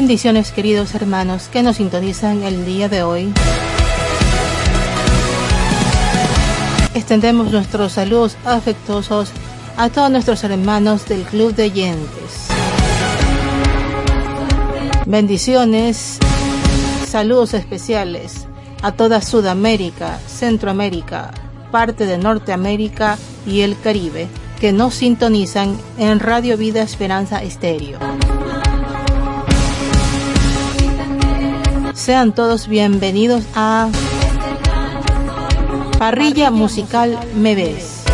Bendiciones queridos hermanos que nos sintonizan el día de hoy. Extendemos nuestros saludos afectuosos a todos nuestros hermanos del Club de Oyentes. Bendiciones, saludos especiales a toda Sudamérica, Centroamérica, parte de Norteamérica y el Caribe que nos sintonizan en Radio Vida Esperanza Estéreo. Sean todos bienvenidos a Parrilla Musical Me Ves.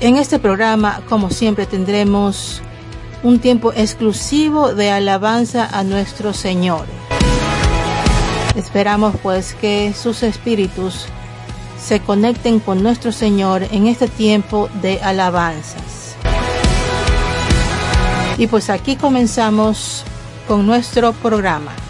En este programa, como siempre, tendremos un tiempo exclusivo de alabanza a nuestro Señor. Esperamos pues que sus espíritus se conecten con nuestro Señor en este tiempo de alabanzas. Y pues aquí comenzamos con nuestro programa.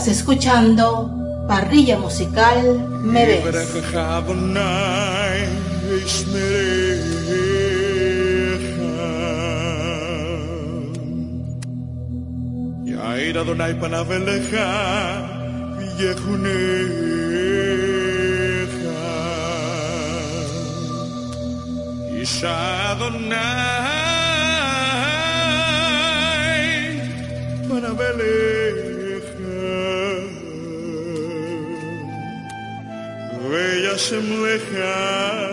Estás escuchando Parrilla Musical Me Ves. יאיר אדוני פניו אליך ויחונך. יישא אדוני פניו אליך Bella semleja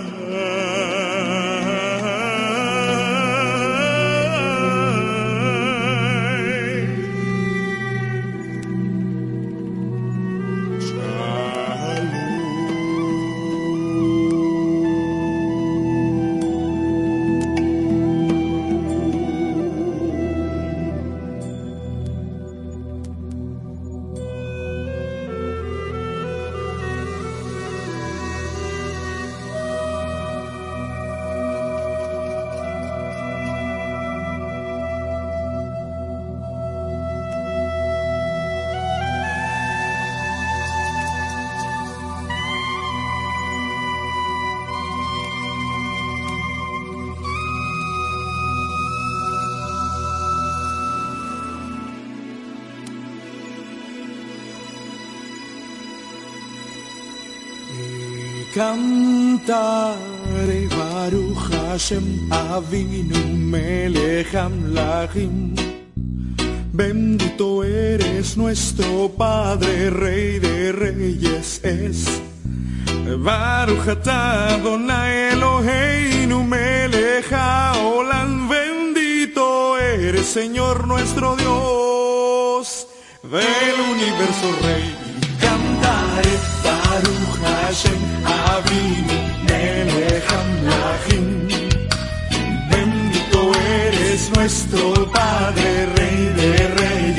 Cantare Baruch Hashem Avinu Melech Amlachim Bendito eres nuestro Padre, Rey de Reyes es. Baruch atah Adonai Eloheinu Melech Haolam Bendito eres Señor nuestro Dios del universo Rey. Amlachim Bendito eres nuestro Padre, Rey de Reyes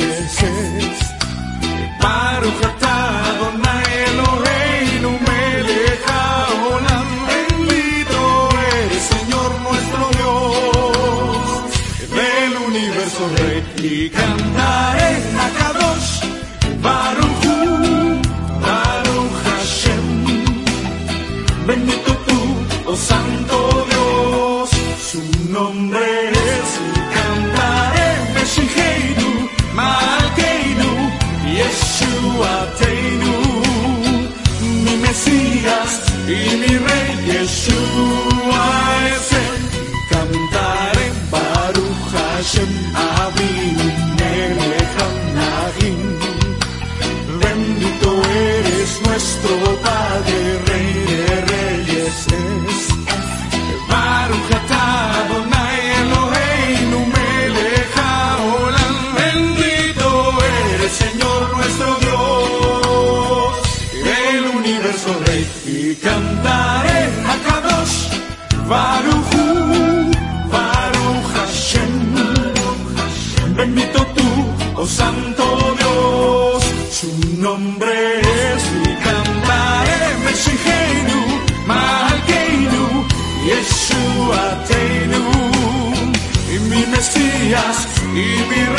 Reyes Y mi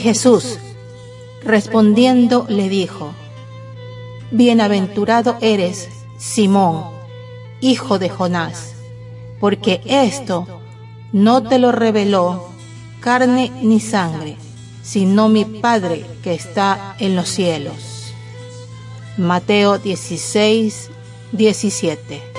Y Jesús, respondiendo, le dijo, Bienaventurado eres, Simón, hijo de Jonás, porque esto no te lo reveló carne ni sangre, sino mi Padre que está en los cielos. Mateo 16, 17.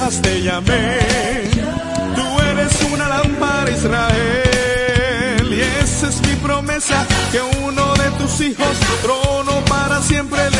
quejas te llamé. Tú eres una lámpara Israel y esa es mi promesa que uno de tus hijos trono para siempre le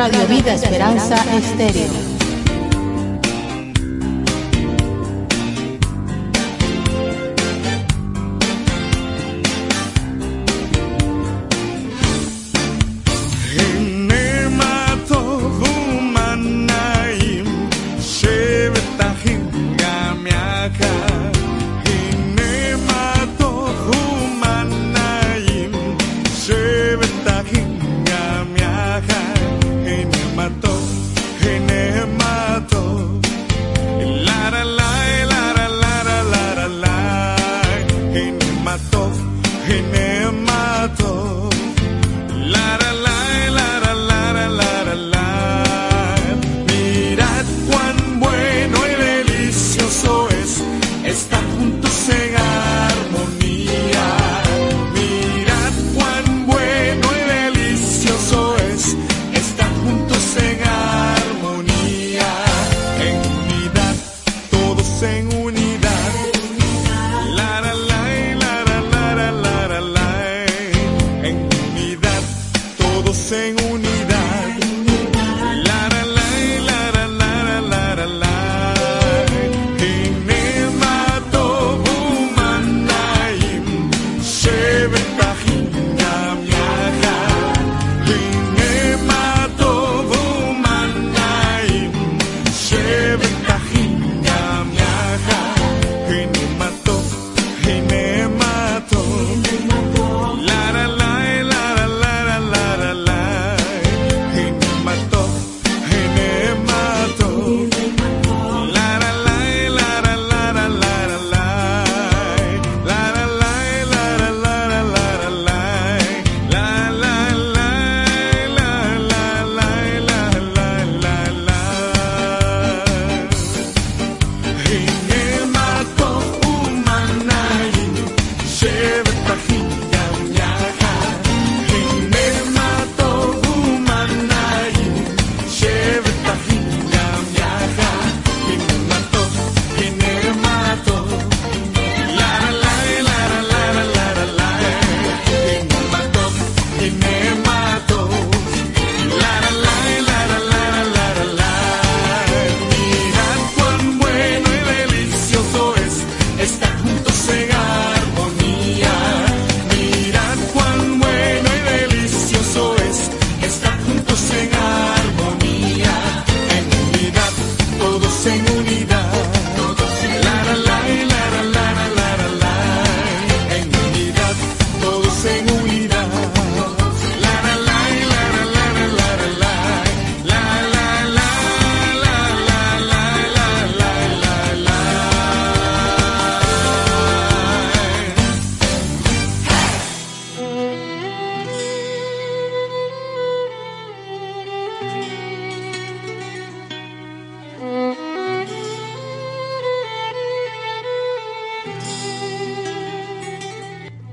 Radio Vida Esperanza Estéreo.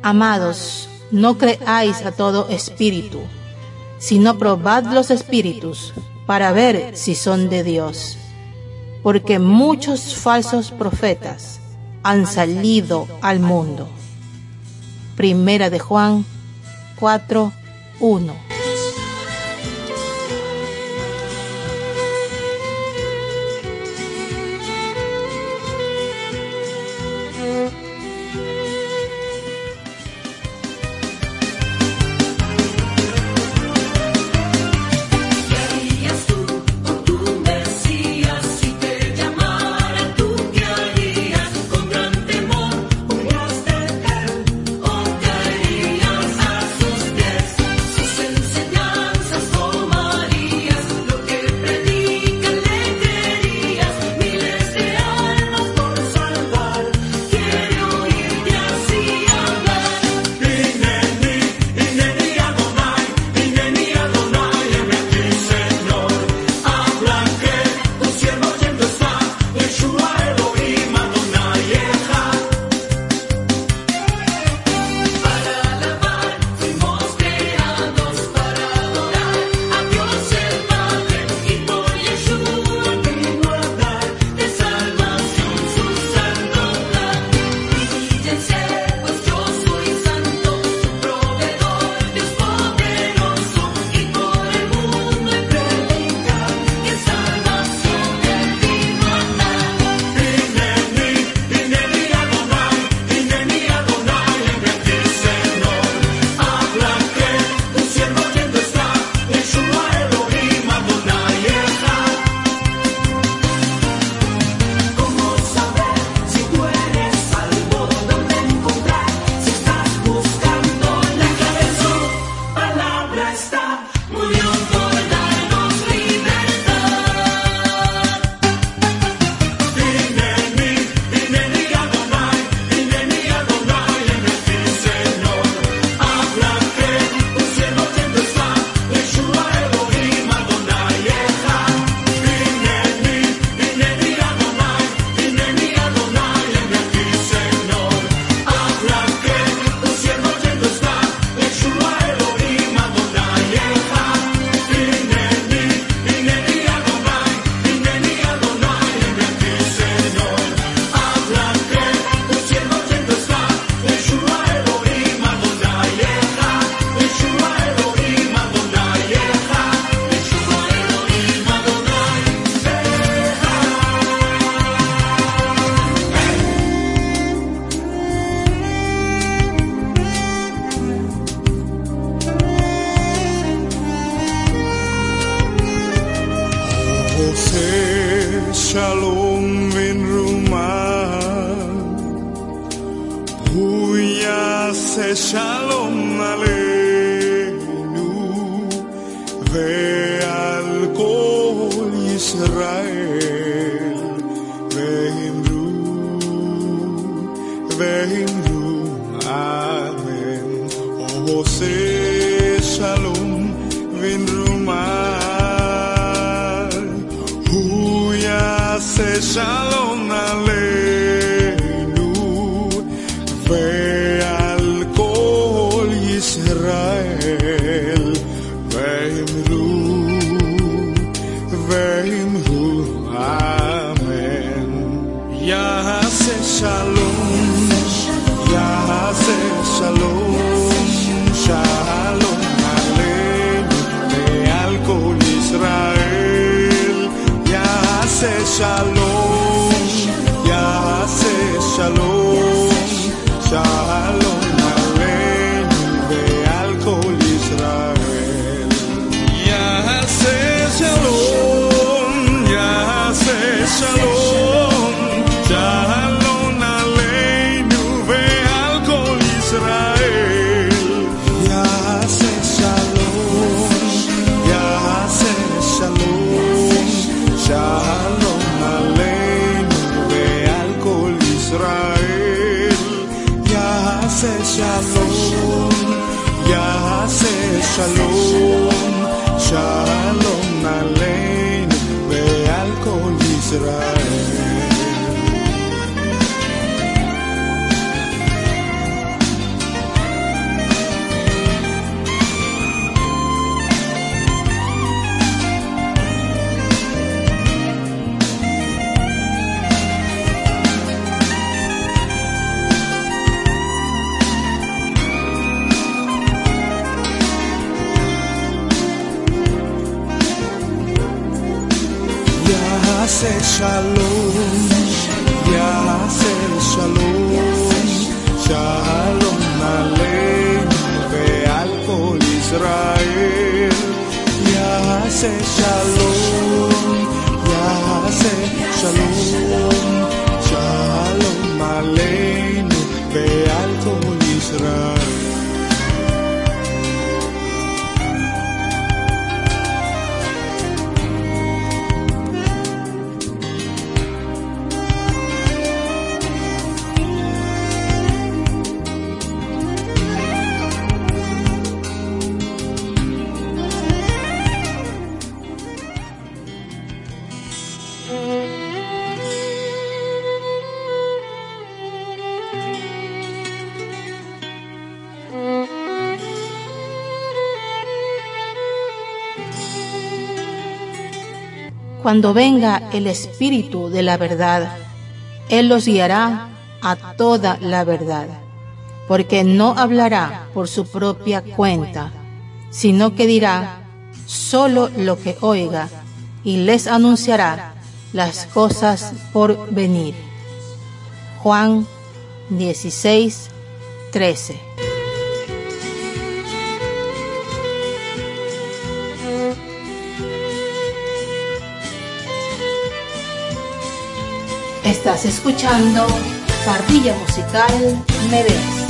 Amados, no creáis a todo espíritu, sino probad los espíritus para ver si son de Dios. Porque muchos falsos profetas han salido al mundo. Primera de Juan 4, 1. Cuando venga el Espíritu de la verdad, Él los guiará a toda la verdad, porque no hablará por su propia cuenta, sino que dirá solo lo que oiga y les anunciará las cosas por venir. Juan 16, 13. Estás escuchando Parrilla Musical Medés.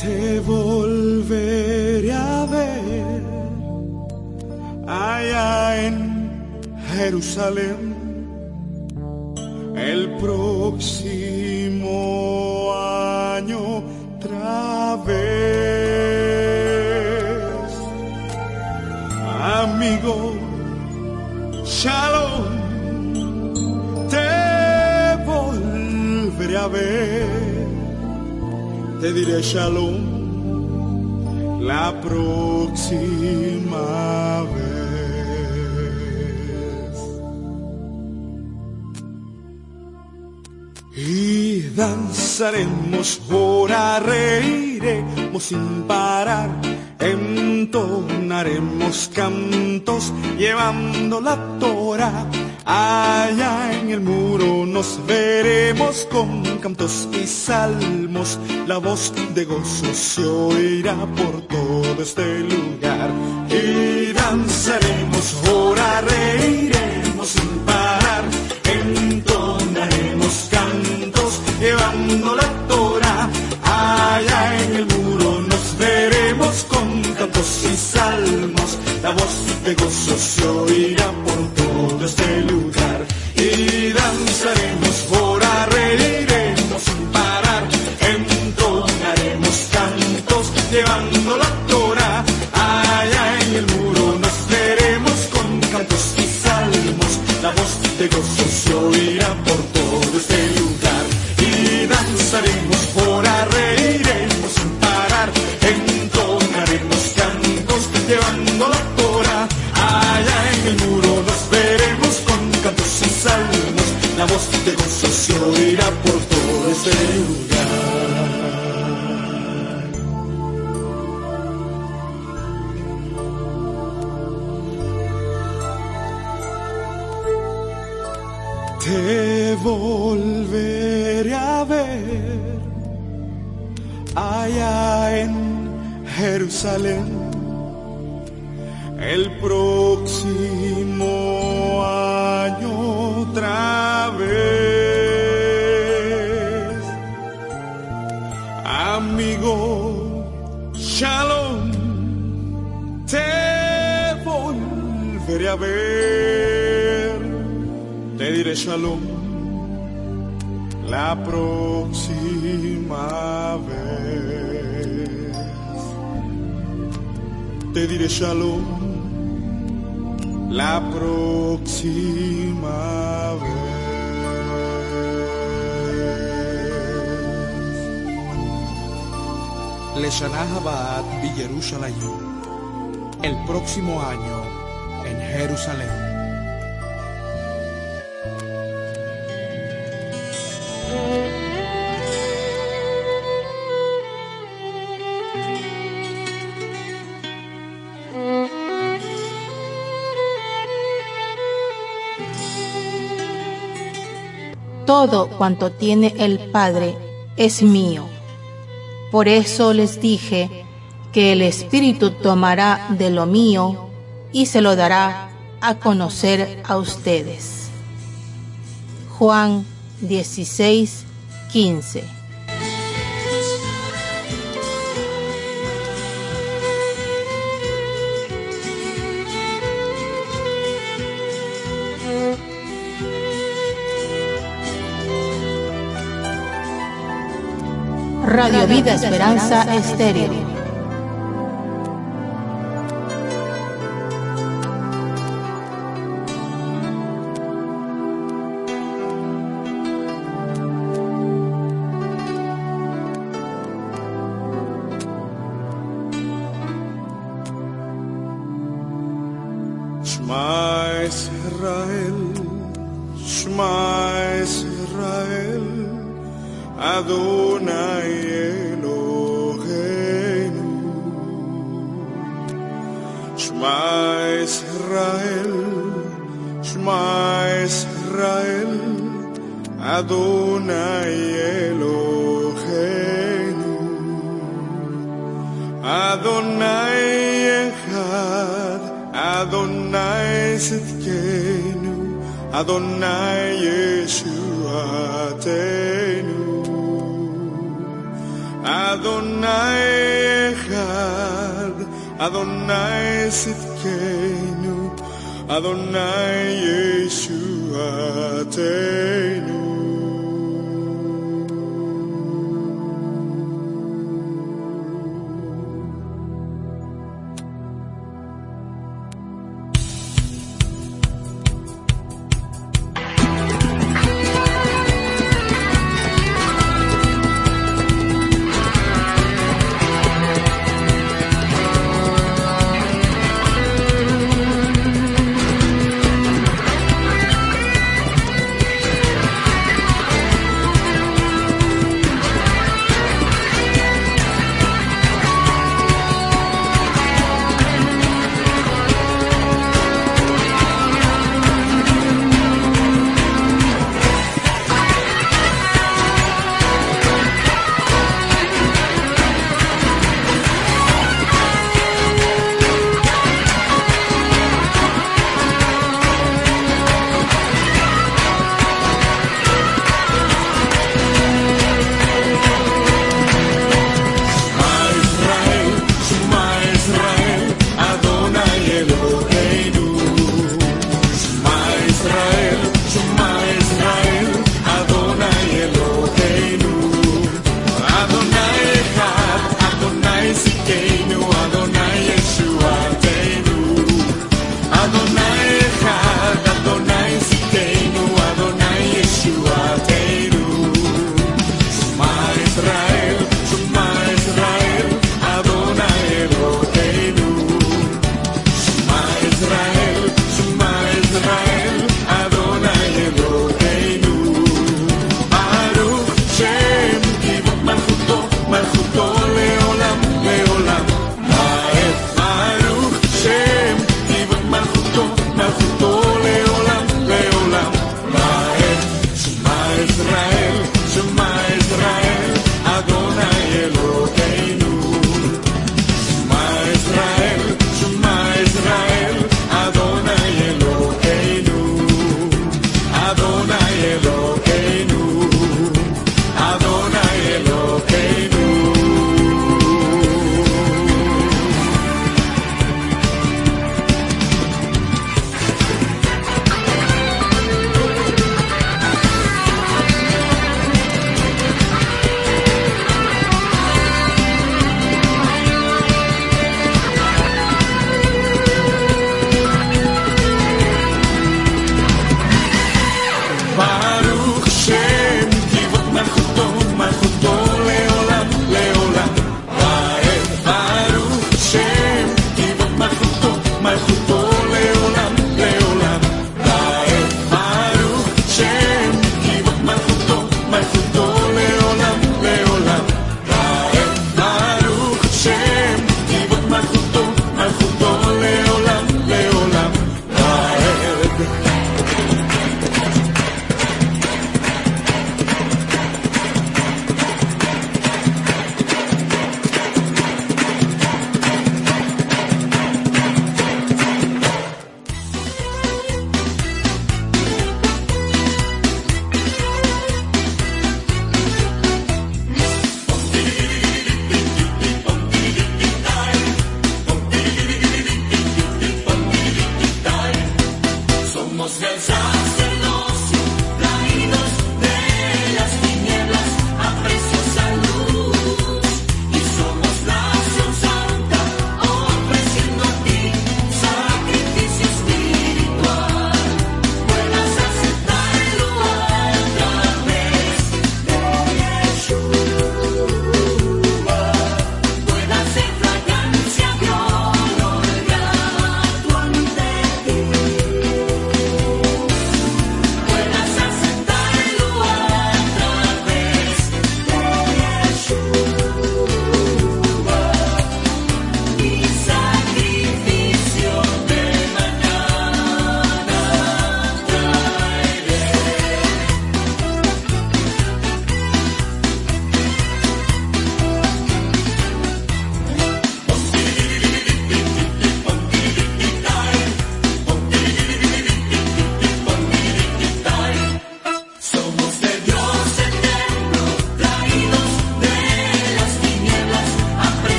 Te volveré a ver allá en Jerusalén shalom la próxima vez. Y danzaremos, ahora reiremos sin parar, entonaremos cantos llevando la con cantos y salmos. La voz de gozo se oirá por todo este lugar. Y danzaremos, de gozo vez. Leshanah Abad Villerushalayim. El próximo año en Jerusalén. Todo cuanto tiene el Padre es mío. Por eso les dije que el Espíritu tomará de lo mío y se lo dará a conocer a ustedes. Juan 16, 15. Radio Vida Esperanza Estéreo.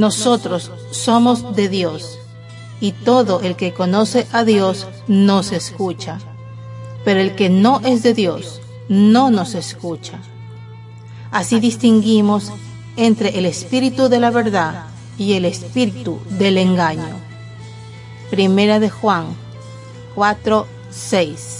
Nosotros somos de Dios y todo el que conoce a Dios nos escucha, pero el que no es de Dios no nos escucha. Así distinguimos entre el espíritu de la verdad y el espíritu del engaño. Primera de Juan 4, 6.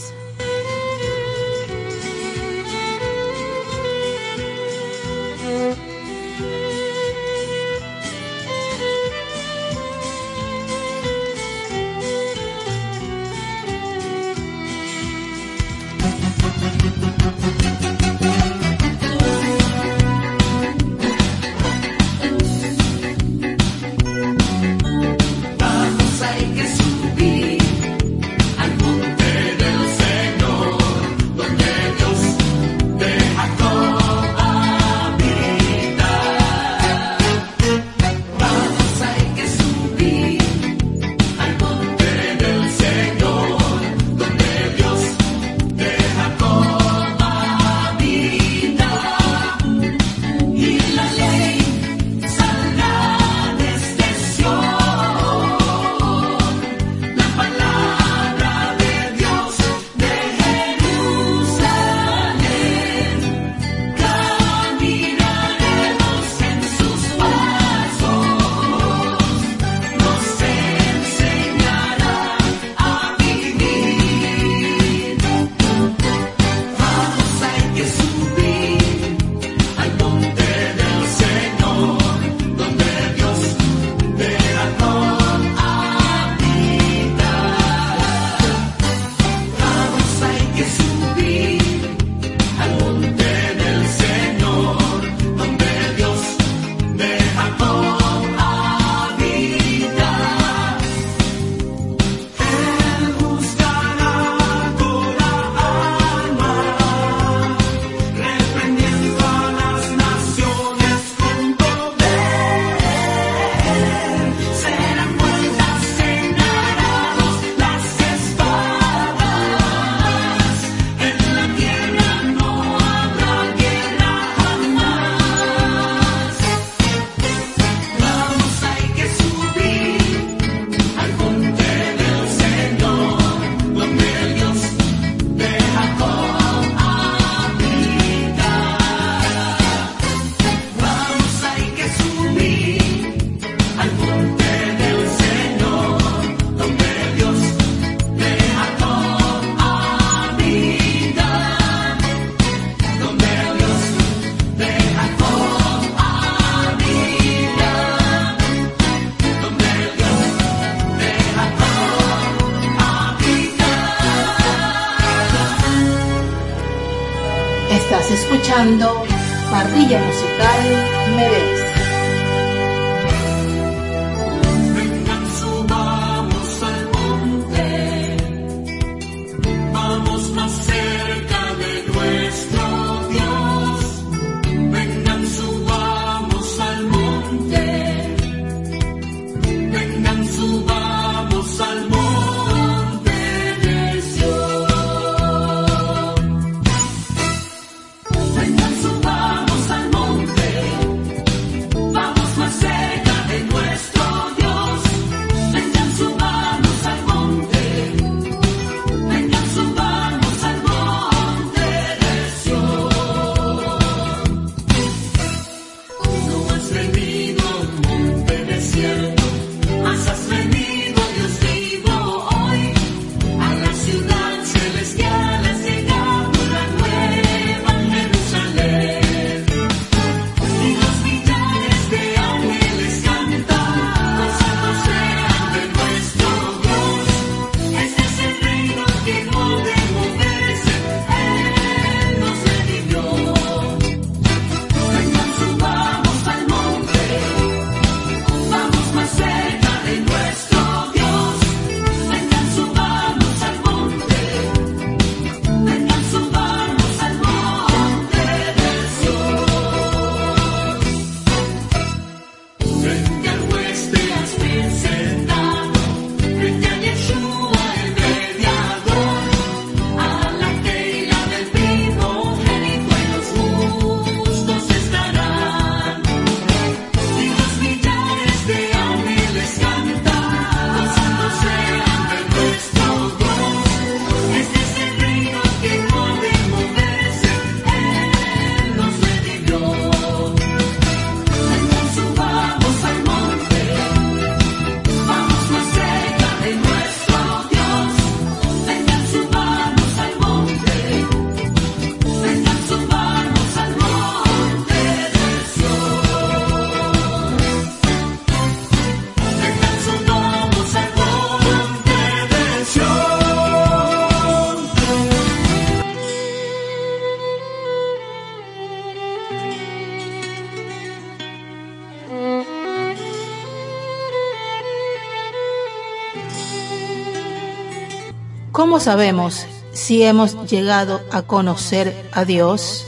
¿Cómo sabemos si hemos llegado a conocer a Dios?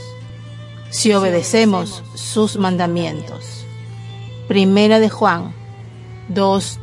Si obedecemos sus mandamientos. Primera de Juan 2,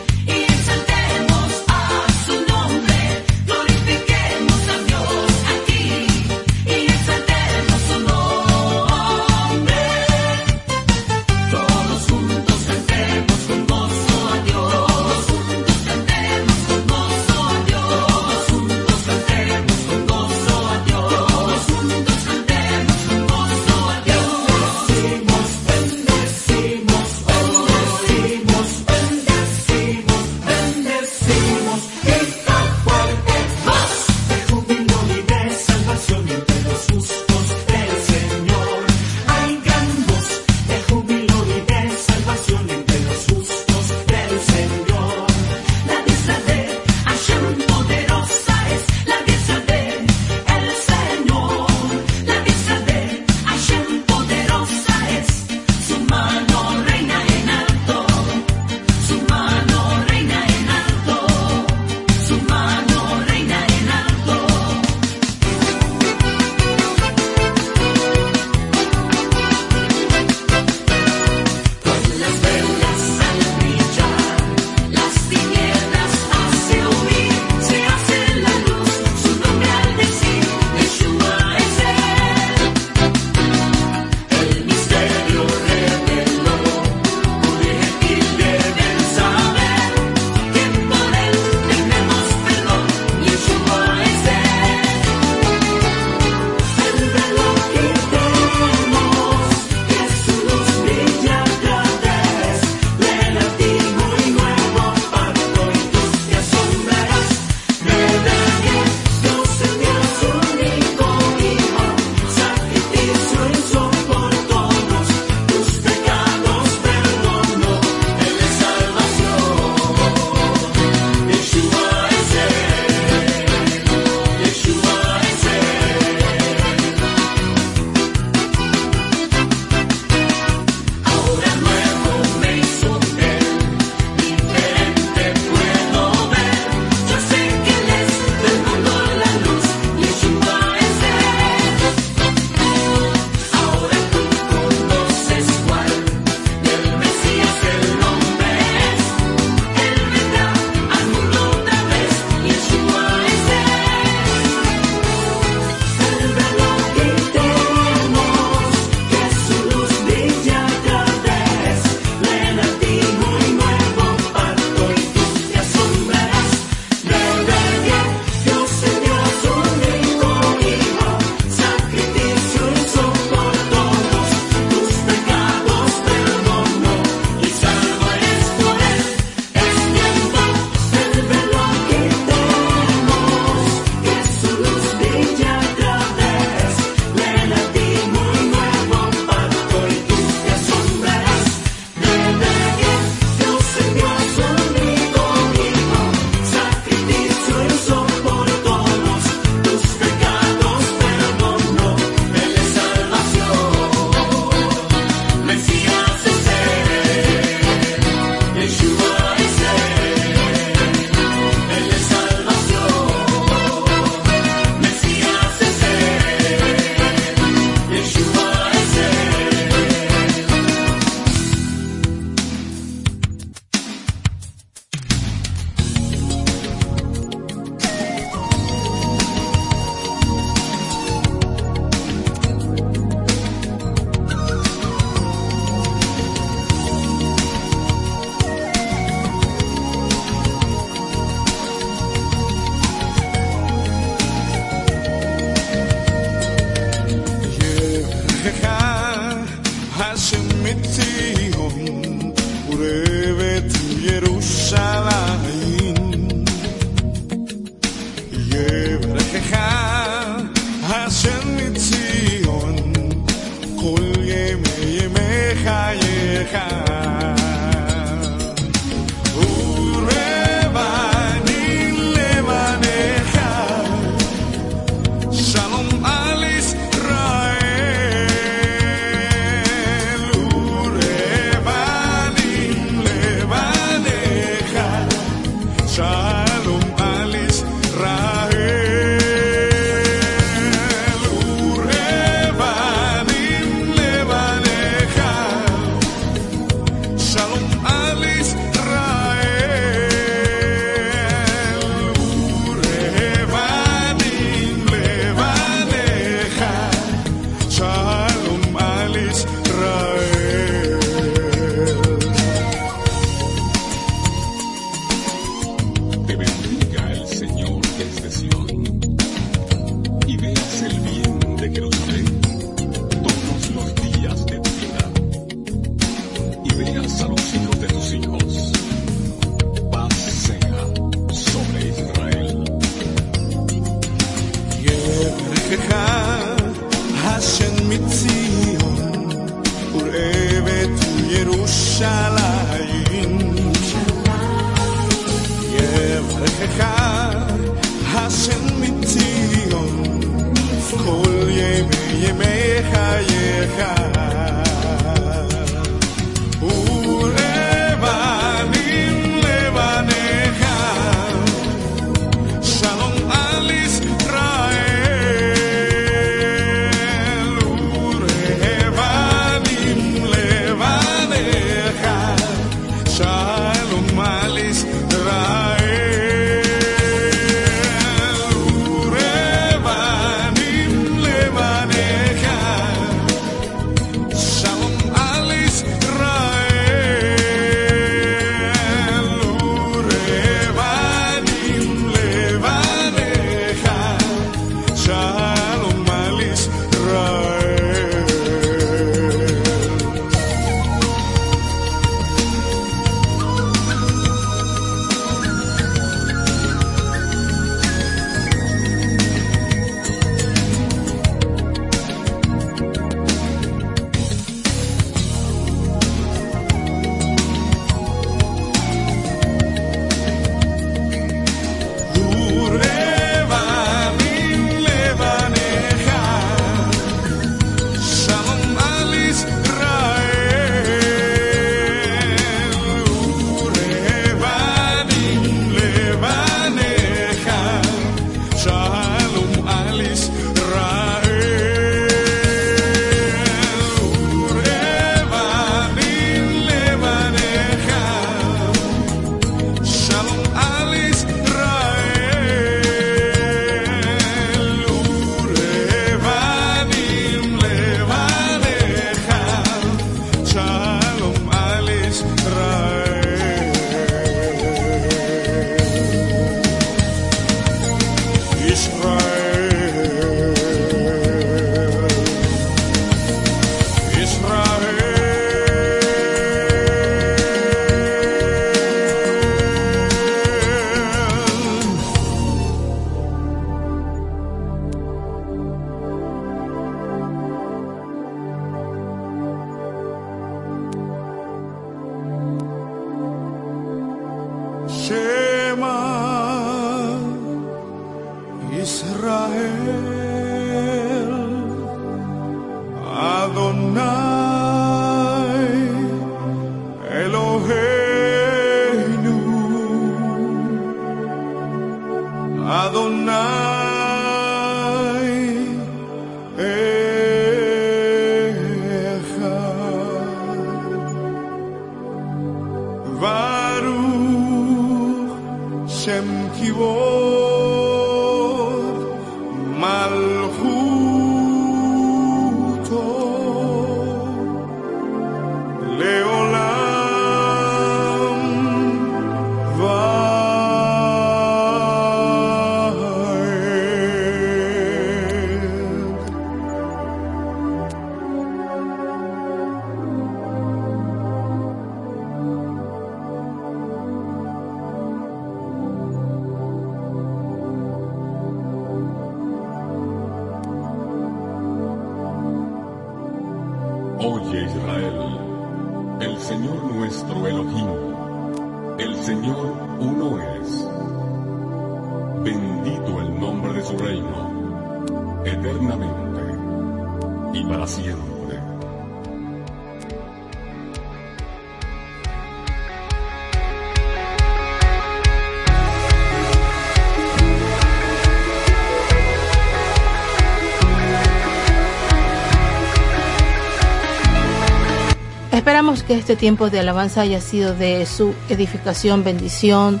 que este tiempo de alabanza haya sido de su edificación, bendición,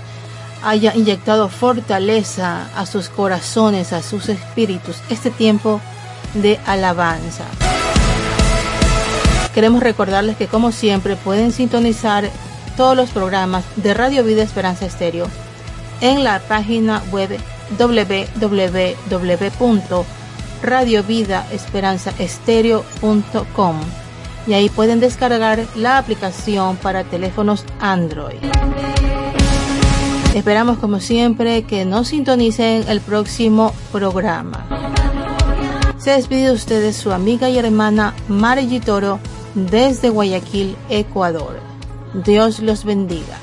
haya inyectado fortaleza a sus corazones, a sus espíritus, este tiempo de alabanza. Queremos recordarles que como siempre pueden sintonizar todos los programas de Radio Vida Esperanza Estéreo en la página web www.radiovidaesperanzaestereo.com y ahí pueden descargar la aplicación para teléfonos Android. Esperamos como siempre que nos sintonicen el próximo programa. Se despide de ustedes su amiga y hermana Margie Toro desde Guayaquil, Ecuador. Dios los bendiga.